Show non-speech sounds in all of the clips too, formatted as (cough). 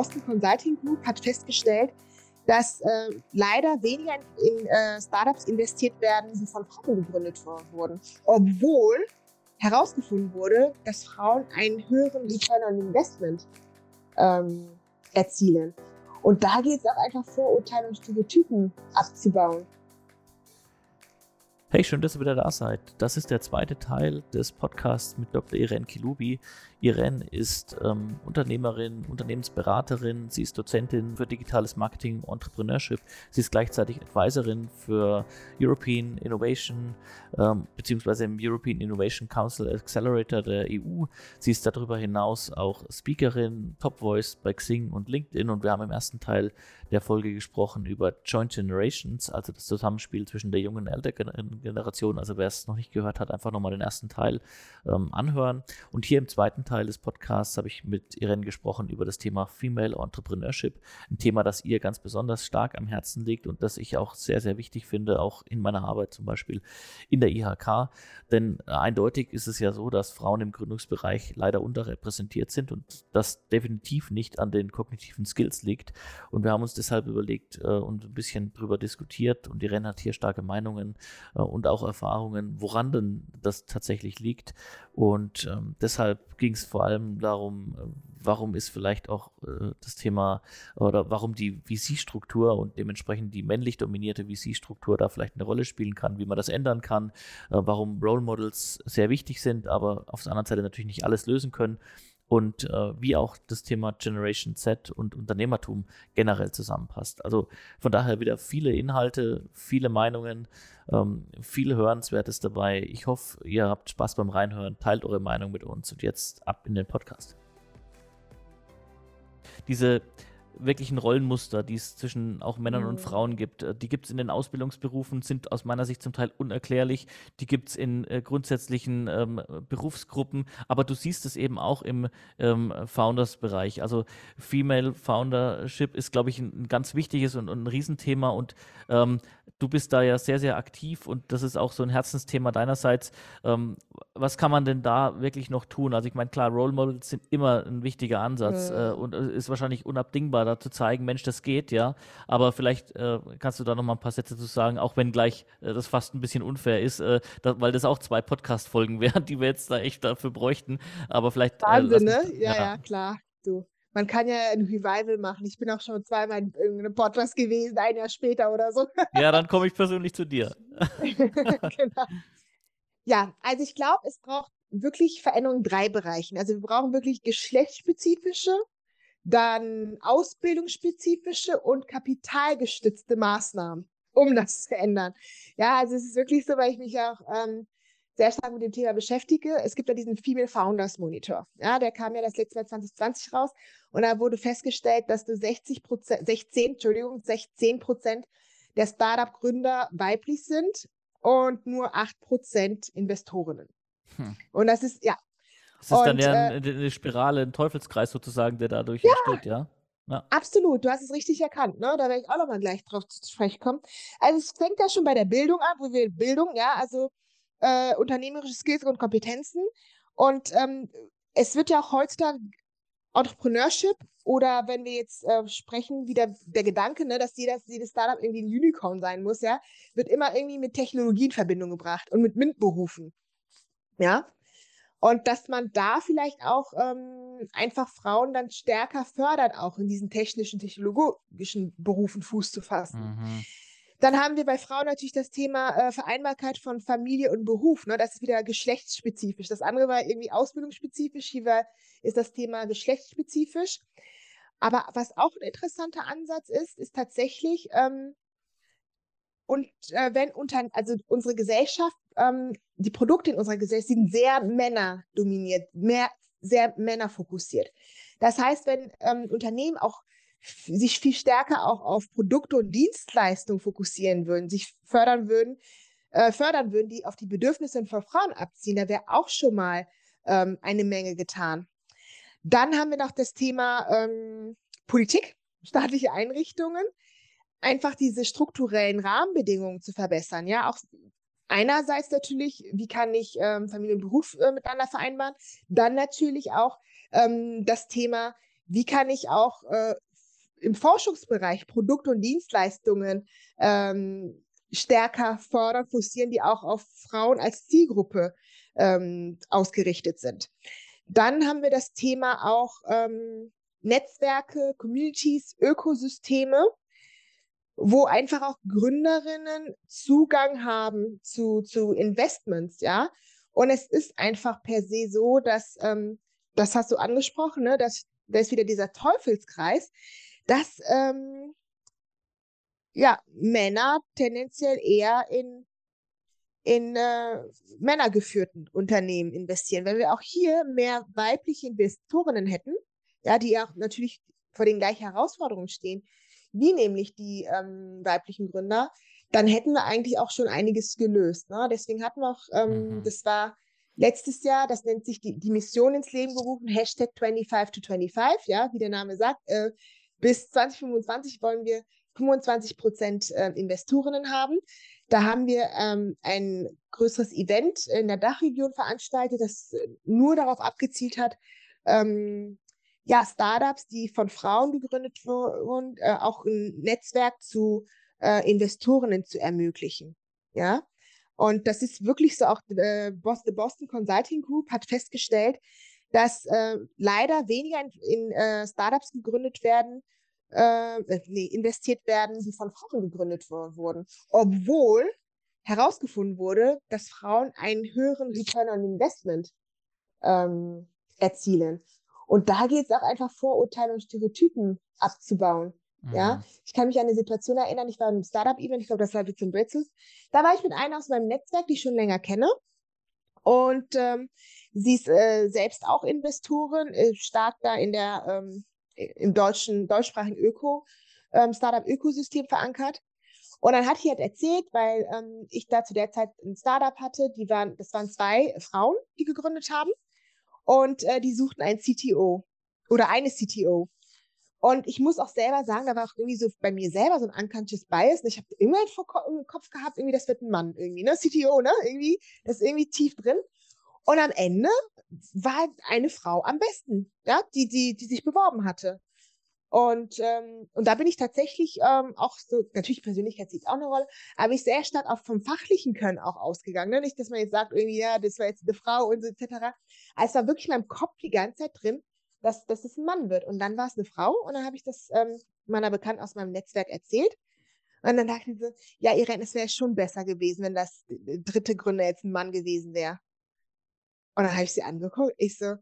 Boston Consulting Group hat festgestellt, dass äh, leider weniger in, in äh, Startups investiert werden, die von Frauen gegründet wurden. Obwohl herausgefunden wurde, dass Frauen einen höheren Return on Investment ähm, erzielen. Und da geht es auch einfach Vorurteile und Stereotypen abzubauen. Hey, schön, dass ihr wieder da seid. Das ist der zweite Teil des Podcasts mit Dr. Irene Kilubi. Irene ist ähm, Unternehmerin, Unternehmensberaterin, sie ist Dozentin für digitales Marketing und Entrepreneurship. Sie ist gleichzeitig Advisorin für European Innovation ähm, beziehungsweise im European Innovation Council Accelerator der EU. Sie ist darüber hinaus auch Speakerin, Top Voice bei Xing und LinkedIn und wir haben im ersten Teil der Folge gesprochen über Joint Generations, also das Zusammenspiel zwischen der jungen und älteren Generation. Also wer es noch nicht gehört hat, einfach nochmal den ersten Teil ähm, anhören. Und hier im zweiten Teil des Podcasts habe ich mit Irene gesprochen über das Thema Female Entrepreneurship, ein Thema, das ihr ganz besonders stark am Herzen liegt und das ich auch sehr, sehr wichtig finde, auch in meiner Arbeit zum Beispiel in der IHK. Denn eindeutig ist es ja so, dass Frauen im Gründungsbereich leider unterrepräsentiert sind und das definitiv nicht an den kognitiven Skills liegt. Und wir haben uns deshalb überlegt äh, und ein bisschen drüber diskutiert und Irene hat hier starke Meinungen äh, und auch Erfahrungen, woran denn das tatsächlich liegt. Und ähm, deshalb ging es vor allem darum, äh, warum ist vielleicht auch das Thema oder warum die VC-Struktur und dementsprechend die männlich dominierte VC-Struktur da vielleicht eine Rolle spielen kann, wie man das ändern kann, warum Role Models sehr wichtig sind, aber auf der anderen Seite natürlich nicht alles lösen können und äh, wie auch das Thema Generation Z und Unternehmertum generell zusammenpasst. Also von daher wieder viele Inhalte, viele Meinungen, ähm, viel Hörenswertes dabei. Ich hoffe, ihr habt Spaß beim Reinhören, teilt eure Meinung mit uns und jetzt ab in den Podcast. Diese wirklichen Rollenmuster, die es zwischen auch Männern mhm. und Frauen gibt. Äh, die gibt es in den Ausbildungsberufen, sind aus meiner Sicht zum Teil unerklärlich. Die gibt es in äh, grundsätzlichen ähm, Berufsgruppen, aber du siehst es eben auch im ähm, Founders-Bereich. Also Female Foundership ist, glaube ich, ein, ein, ganz wichtiges und, und ein Riesenthema und ähm, du bist da ja sehr, sehr aktiv und das ist auch so ein Herzensthema deinerseits. Ähm, was kann man denn da wirklich noch tun? Also ich meine, klar, Role Models sind immer ein wichtiger Ansatz ja. äh, und äh, ist wahrscheinlich unabdingbar, da zu zeigen, Mensch, das geht, ja. Aber vielleicht äh, kannst du da noch mal ein paar Sätze zu sagen, auch wenn gleich äh, das fast ein bisschen unfair ist, äh, da, weil das auch zwei Podcast-Folgen (laughs) wären, die wir jetzt da echt dafür bräuchten. Aber vielleicht. Äh, Wahnsinn, ne? Ja, ja, ja, klar. Du man kann ja ein Revival machen. Ich bin auch schon zweimal in irgendeinem Podcast gewesen, ein Jahr später oder so. (laughs) Ja, dann komme ich persönlich zu dir. (laughs) genau. Ja, also ich glaube, es braucht wirklich Veränderungen in drei Bereichen. Also wir brauchen wirklich geschlechtsspezifische, dann ausbildungsspezifische und kapitalgestützte Maßnahmen, um das zu ändern. Ja, also es ist wirklich so, weil ich mich auch ähm, sehr stark mit dem Thema beschäftige. Es gibt ja diesen Female Founders Monitor. Ja, der kam ja das letzte Mal 2020 raus und da wurde festgestellt, dass du 60 Prozent, 16, Entschuldigung, 16 Prozent der Startup-Gründer weiblich sind und nur 8 Prozent Investorinnen. Hm. Und das ist, ja. Das ist und, dann ja äh, eine Spirale, ein Teufelskreis sozusagen, der dadurch ja, entsteht, ja? Ja. Absolut, du hast es richtig erkannt, ne? Da werde ich auch nochmal gleich drauf zu sprechen kommen. Also es fängt ja schon bei der Bildung an, wo wir Bildung, ja, also äh, unternehmerische Skills und Kompetenzen. Und ähm, es wird ja auch heutzutage Entrepreneurship oder wenn wir jetzt äh, sprechen, wieder der Gedanke, ne, dass jeder, jedes Startup irgendwie ein Unicorn sein muss, ja, wird immer irgendwie mit Technologie in Verbindung gebracht und mit MINT-Berufen. Ja. Und dass man da vielleicht auch ähm, einfach Frauen dann stärker fördert, auch in diesen technischen, technologischen Berufen Fuß zu fassen. Mhm. Dann haben wir bei Frauen natürlich das Thema äh, Vereinbarkeit von Familie und Beruf. Ne? Das ist wieder geschlechtsspezifisch. Das andere war irgendwie ausbildungsspezifisch. Hier war, ist das Thema geschlechtsspezifisch. Aber was auch ein interessanter Ansatz ist, ist tatsächlich, ähm, und äh, wenn unter, also unsere Gesellschaft, ähm, die Produkte in unserer Gesellschaft sind sehr männerdominiert, mehr, sehr männerfokussiert. Das heißt, wenn ähm, Unternehmen auch sich viel stärker auch auf Produkte und Dienstleistungen fokussieren würden, sich fördern würden, äh, fördern würden, die auf die Bedürfnisse von Frauen abziehen, da wäre auch schon mal ähm, eine Menge getan. Dann haben wir noch das Thema ähm, Politik, staatliche Einrichtungen, einfach diese strukturellen Rahmenbedingungen zu verbessern. Ja, auch einerseits natürlich, wie kann ich ähm, Familie und Beruf äh, miteinander vereinbaren, dann natürlich auch ähm, das Thema, wie kann ich auch äh, im Forschungsbereich Produkte und Dienstleistungen ähm, stärker fördern, forcieren, die auch auf Frauen als Zielgruppe ähm, ausgerichtet sind. Dann haben wir das Thema auch ähm, Netzwerke, Communities, Ökosysteme, wo einfach auch Gründerinnen Zugang haben zu, zu Investments, ja. Und es ist einfach per se so, dass, ähm, das hast du angesprochen, ne, dass da ist wieder dieser Teufelskreis, dass ähm, ja, Männer tendenziell eher in, in äh, männergeführten Unternehmen investieren. Wenn wir auch hier mehr weibliche Investorinnen hätten, ja, die auch natürlich vor den gleichen Herausforderungen stehen, wie nämlich die ähm, weiblichen Gründer, dann hätten wir eigentlich auch schon einiges gelöst. Ne? Deswegen hatten wir auch, ähm, mhm. das war letztes Jahr, das nennt sich die, die Mission ins Leben gerufen, Hashtag 25 to 25, ja, wie der Name sagt. Äh, bis 2025 wollen wir 25 Prozent äh, Investorinnen haben. Da haben wir ähm, ein größeres Event in der Dachregion veranstaltet, das äh, nur darauf abgezielt hat, ähm, ja, Startups, die von Frauen gegründet wurden, äh, auch ein Netzwerk zu äh, Investorinnen zu ermöglichen. Ja. Und das ist wirklich so, auch äh, The Boston Consulting Group hat festgestellt, dass äh, leider weniger in, in äh, Startups gegründet werden, äh, äh, nee, investiert werden, die von Frauen gegründet wurden. Obwohl herausgefunden wurde, dass Frauen einen höheren Return on Investment ähm, erzielen. Und da geht es auch einfach Vorurteile und Stereotypen abzubauen. Mhm. Ja, ich kann mich an eine Situation erinnern, ich war im Startup-Event, ich glaube, das war wie zum Bretzels. Da war ich mit einer aus meinem Netzwerk, die ich schon länger kenne. Und ähm, sie ist äh, selbst auch Investorin, äh, stark da in der ähm, im deutschen, deutschsprachigen Öko, ähm, Startup-Ökosystem verankert. Und dann hat sie halt erzählt, weil ähm, ich da zu der Zeit ein Startup hatte, die waren, das waren zwei Frauen, die gegründet haben. Und äh, die suchten einen CTO oder eine CTO. Und ich muss auch selber sagen, da war auch irgendwie so bei mir selber so ein unconscious Bias. Ich habe immer im Kopf gehabt, irgendwie, das wird ein Mann irgendwie, ne? CTO, ne? Irgendwie, das ist irgendwie tief drin. Und am Ende war eine Frau am besten, ja, die, die, die sich beworben hatte. Und, ähm, und da bin ich tatsächlich ähm, auch so, natürlich Persönlichkeit spielt auch eine Rolle, aber ich sehr stark auch vom fachlichen Können auch ausgegangen. Ne? Nicht, dass man jetzt sagt, irgendwie, ja, das war jetzt eine Frau und so etc. Also es war wirklich in meinem Kopf die ganze Zeit drin, dass, dass es ein Mann wird. Und dann war es eine Frau und dann habe ich das ähm, meiner Bekannten aus meinem Netzwerk erzählt. Und dann dachte ich so, ja, Irene, es wäre schon besser gewesen, wenn das dritte Gründer jetzt ein Mann gewesen wäre. Und dann habe ich sie angeguckt. Ich so,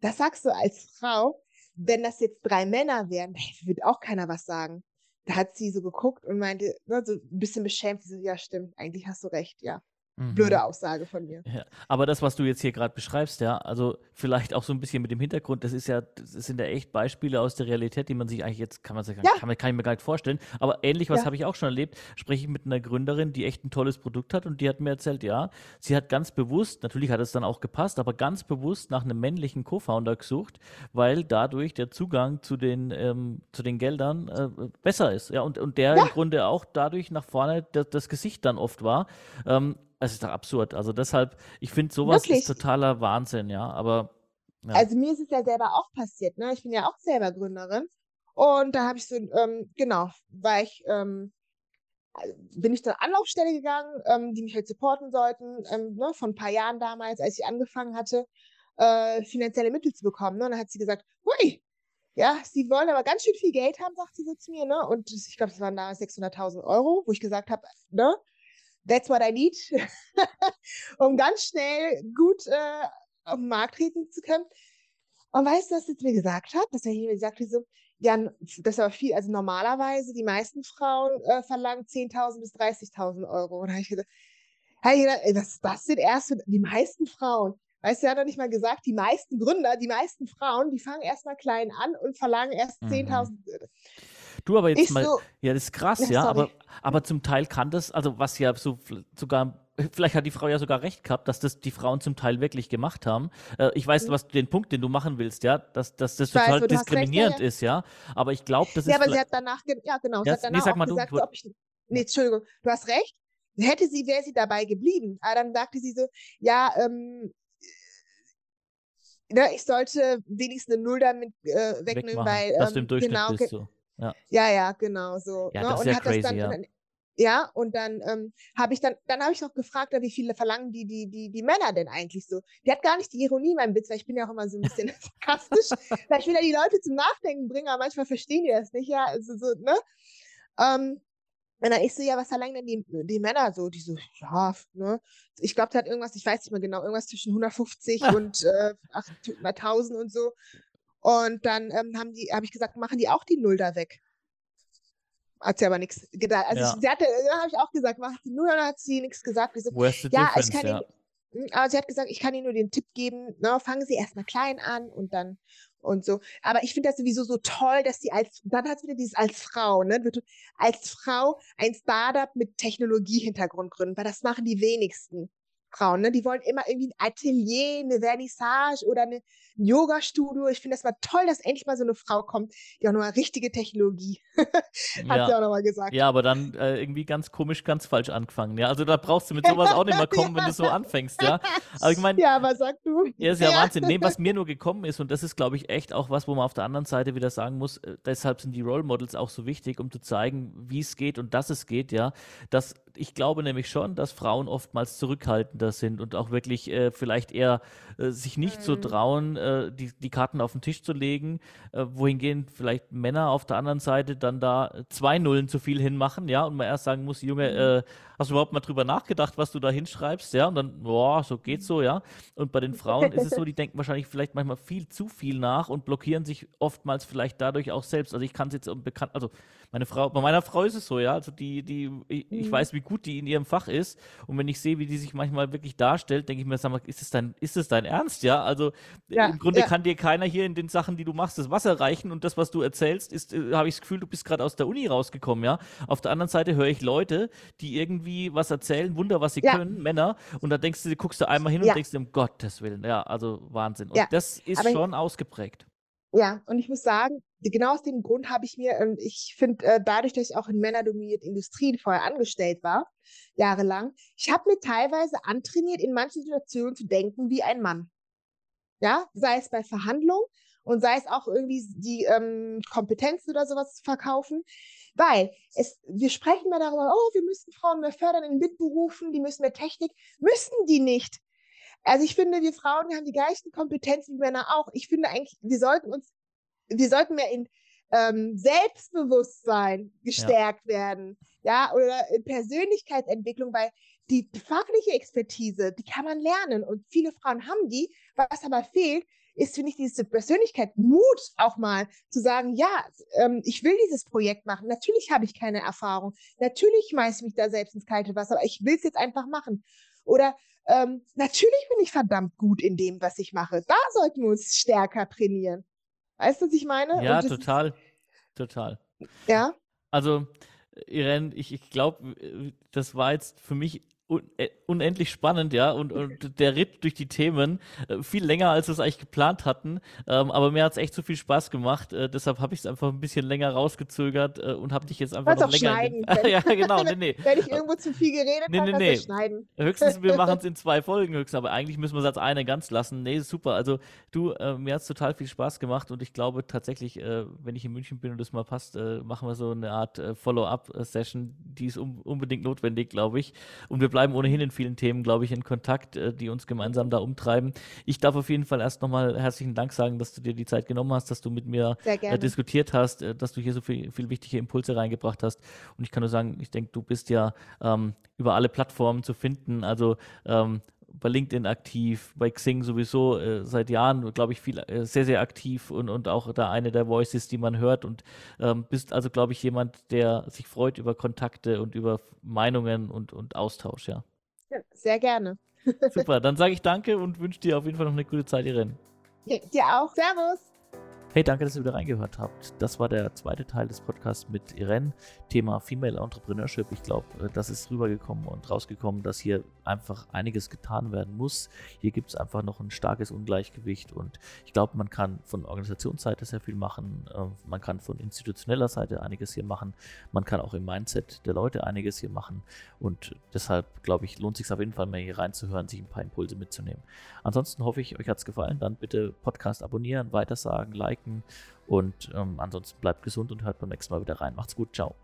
das sagst du als Frau, wenn das jetzt drei Männer wären, würde auch keiner was sagen. Da hat sie so geguckt und meinte, ne, so ein bisschen beschämt, sie so, ja, stimmt, eigentlich hast du recht, ja. Mhm. Blöde Aussage von mir. Ja, aber das, was du jetzt hier gerade beschreibst, ja, also vielleicht auch so ein bisschen mit dem Hintergrund, das ist ja, das sind ja echt Beispiele aus der Realität, die man sich eigentlich jetzt, kann man sich, ja. kann, kann ich mir gar nicht vorstellen. Aber ähnlich was ja. habe ich auch schon erlebt, spreche ich mit einer Gründerin, die echt ein tolles Produkt hat und die hat mir erzählt, ja, sie hat ganz bewusst, natürlich hat es dann auch gepasst, aber ganz bewusst nach einem männlichen Co-Founder gesucht, weil dadurch der Zugang zu den, ähm, zu den Geldern äh, besser ist. Ja, und, und der ja. im Grunde auch dadurch nach vorne das, das Gesicht dann oft war. Ähm, es ist doch absurd. Also deshalb, ich finde sowas Wirklich? ist totaler Wahnsinn, ja. Aber ja. Also mir ist es ja selber auch passiert, ne? Ich bin ja auch selber Gründerin. Und da habe ich so, ähm, genau, war ich, ähm, bin ich zur Anlaufstelle gegangen, ähm, die mich halt supporten sollten, ähm, ne, von ein paar Jahren damals, als ich angefangen hatte, äh, finanzielle Mittel zu bekommen. Ne? Und dann hat sie gesagt, hui, ja, sie wollen aber ganz schön viel Geld haben, sagt sie so zu mir, ne? Und ich glaube, das waren da 600.000 Euro, wo ich gesagt habe, ne? That's what I need, (laughs) um ganz schnell gut äh, auf den Markt treten zu können. Und weißt du, was sie mir gesagt hat? Dass er mir gesagt hat, so, ja, das ist aber viel, also normalerweise die meisten Frauen äh, verlangen 10.000 bis 30.000 Euro. Und da habe ich gesagt, hab ich gedacht, ey, das, das sind erst für die meisten Frauen. Weißt du, er hat doch nicht mal gesagt, die meisten Gründer, die meisten Frauen, die fangen erst mal klein an und verlangen erst 10.000. Mhm. Du aber jetzt ich mal, so, ja, das ist krass, ja, ja aber, aber zum Teil kann das, also was ja so sogar vielleicht hat die Frau ja sogar recht gehabt, dass das die Frauen zum Teil wirklich gemacht haben. Äh, ich weiß, mhm. was den Punkt, den du machen willst, ja, dass, dass das total weiß, diskriminierend recht, ja, ja. ist, ja. Aber ich glaube, das ja, ist. Ja, aber sie hat danach, ja, genau, sie hat danach nee, sag mal, gesagt, du, ob ich, nee, Entschuldigung, du hast recht. Hätte sie, wäre sie dabei geblieben. Aber dann sagte sie so, ja, ähm, ne, ich sollte wenigstens eine Null damit äh, wegnehmen, weil dass du ähm, im Durchschnitt genau, bist. ge So. Ja. ja, ja, genau so. ja, ne? das ist Und ja hat das crazy, dann, ja. dann ja, und dann ähm, habe ich dann, dann habe ich noch gefragt, wie viele verlangen die, die, die, die Männer denn eigentlich so? Die hat gar nicht die Ironie in meinem Witz, weil ich bin ja auch immer so ein bisschen (laughs) sarkastisch, weil ich will ja die Leute zum Nachdenken bringen, aber manchmal verstehen die das nicht, ja, also so, ne? Ähm, und dann ich so, ja, was verlangen denn die, die Männer so? Die so, ja, ne? Ich glaube, der hat irgendwas, ich weiß nicht mehr genau, irgendwas zwischen 150 (laughs) und äh, 800.000 und so. Und dann ähm, haben die, habe ich gesagt, machen die auch die Null da weg? Hat sie aber nichts gedacht. Also Ja. ich, sie hatte, da habe ich auch gesagt, macht die Null, dann hat sie nichts gesagt. So, ja, ich kann ja. Ihnen, Mm, aber sie hat gesagt, ich kann Ihnen nur den Tipp geben, ne, fangen Sie erstmal klein an und dann und so. Aber ich finde das sowieso so toll, dass sie als, dann hat sie wieder dieses als Frau, ne, als Frau ein Startup mit Technologiehintergrund gründen, weil das machen die wenigsten Frauen, ne? Die wollen immer irgendwie ein Atelier, eine Vernissage oder ein Yoga-Studio. Ich finde das mal toll, dass endlich mal so eine Frau kommt, die auch nochmal richtige Technologie (laughs) hat sie Ja. auch nochmal gesagt. Ja, aber dann äh, irgendwie ganz komisch, ganz falsch angefangen. Ja, also da brauchst du mit sowas auch nicht mehr kommen, wenn du so (laughs) anfängst, ja. Aber ich meine, Ja, aber sag du. Ja, ist ja, Wahnsinn. Nee, was (laughs) mir nur gekommen ist, und das ist, glaube ich, echt auch was, wo man auf der anderen Seite wieder sagen muss, äh, deshalb sind die Role Models auch so wichtig, um zu zeigen, wie es geht und dass es geht, ja. Dass ich glaube nämlich schon, dass Frauen oftmals zurückhaltender sind und auch wirklich äh, vielleicht eher äh, sich nicht so Mhm. trauen, äh, die, die Karten auf den Tisch zu legen, äh, wohingehend vielleicht Männer auf der anderen Seite dann da zwei Nullen zu viel hinmachen, ja, und man erst sagen muss, Junge, Mhm. äh, hast du überhaupt mal drüber nachgedacht, was du da hinschreibst, ja, und dann, boah, so geht's so, ja. Und bei den Frauen ist es so, die (laughs) denken wahrscheinlich vielleicht manchmal viel zu viel nach und blockieren sich oftmals vielleicht dadurch auch selbst. Also ich kann es jetzt bekannt, also meine Frau, bei meiner Frau ist es so, ja, also die, die, ich, ich Mhm. weiß, wie gut die in ihrem Fach ist und wenn ich sehe, wie die sich manchmal wirklich darstellt, denke ich mir, sag mal, ist es dein, ist es dein Ernst, ja? Also Ja, im Grunde ja. kann dir keiner hier in den Sachen, die du machst, das Wasser reichen und das, was du erzählst, ist, äh, habe ich das Gefühl, du bist gerade aus der Uni rausgekommen, ja? Auf der anderen Seite höre ich Leute, die irgendwie was erzählen, Wunder, was sie Ja. können, Männer, und da denkst du, guckst du einmal hin und denkst um Gottes Willen, ja, also Wahnsinn. Und das ist schon ausgeprägt. Ja, und ich muss sagen, genau aus dem Grund habe ich mir, ähm, ich finde, äh, dadurch, dass ich auch in männerdominierten Industrien vorher angestellt war, jahrelang, ich habe mir teilweise antrainiert, in manchen Situationen zu denken wie ein Mann. Ja, sei es bei Verhandlungen und sei es auch irgendwie die ähm, Kompetenzen oder sowas zu verkaufen. Weil es, wir sprechen mal darüber, oh, wir müssen Frauen mehr fördern in MINT-Berufen, die müssen mehr Technik. Müssen die nicht. Also ich finde, wir Frauen haben die gleichen Kompetenzen wie Männer auch. Ich finde eigentlich, wir sollten uns, wir sollten mehr in ähm, Selbstbewusstsein gestärkt werden, ja, oder in Persönlichkeitsentwicklung, weil die fachliche Expertise, die kann man lernen und viele Frauen haben die. Was aber fehlt, ist, finde ich, diese Persönlichkeit, Mut auch mal zu sagen, ja, ähm, ich will dieses Projekt machen. Natürlich habe ich keine Erfahrung. Natürlich schmeiße ich mich da selbst ins kalte Wasser, aber ich will es jetzt einfach machen. Oder ähm, natürlich bin ich verdammt gut in dem, was ich mache. Da sollten wir uns stärker trainieren. Weißt du, was ich meine? Ja, total. Total. Ist, ja, Also, Irene, ich, ich glaube, das war jetzt für mich un äh, unendlich spannend, ja, und, und der Ritt durch die Themen äh, viel länger, als wir es eigentlich geplant hatten. Ähm, aber mir hat es echt so viel Spaß gemacht. Äh, deshalb habe ich es einfach ein bisschen länger rausgezögert äh, und habe dich jetzt einfach noch länger. in (laughs) ja, genau, nee, nee. (laughs) wenn ich irgendwo zu viel geredet Nee, habe, nee, nee. schneiden. Höchstens, wir (laughs) machen es in zwei Folgen höchstens, aber eigentlich müssen wir es als eine ganz lassen. Nee, super. Also du, äh, mir hat es total viel Spaß gemacht und ich glaube tatsächlich, äh, wenn ich in München bin und das mal passt, machen wir so eine Art Follow-up-Session. Die ist un unbedingt notwendig, glaube ich. Und wir bleiben ohnehin in vielen Themen, glaube ich, in Kontakt, äh, die uns gemeinsam da umtreiben. Ich darf auf jeden Fall erst nochmal herzlichen Dank sagen, dass du dir die Zeit genommen hast, dass du mit mir äh, diskutiert hast, äh, dass du hier so viel, viel wichtige Impulse reingebracht hast. Und ich kann nur sagen, ich denke, du bist ja ähm, über alle Plattformen zu finden. Also ähm, bei LinkedIn aktiv, bei Xing sowieso äh, seit Jahren, glaube ich, viel, äh, sehr, sehr aktiv und, und auch da eine der Voices, die man hört. Und ähm, bist also, glaube ich, jemand, der sich freut über Kontakte und über Meinungen und, und Austausch, ja. Ja, Sehr gerne. (laughs) Super, dann sage ich danke und wünsche dir auf jeden Fall noch eine gute Zeit, Irene. Ja, dir auch. Servus. Hey, danke, dass ihr wieder reingehört habt. Das war der zweite Teil des Podcasts mit Irene. Thema Female Entrepreneurship. Ich glaube, äh, das ist rübergekommen und rausgekommen, dass hier einfach einiges getan werden muss. Hier gibt es einfach noch ein starkes Ungleichgewicht und ich glaube, man kann von Organisationsseite sehr viel machen. Äh, man kann von institutioneller Seite einiges hier machen. Man kann auch im Mindset der Leute einiges hier machen und deshalb, glaube ich, lohnt es sich auf jeden Fall mal hier reinzuhören, sich ein paar Impulse mitzunehmen. Ansonsten hoffe ich, euch hat es gefallen. Dann bitte Podcast abonnieren, weitersagen, liken und ähm, ansonsten bleibt gesund und hört beim nächsten Mal wieder rein. Macht's gut, ciao.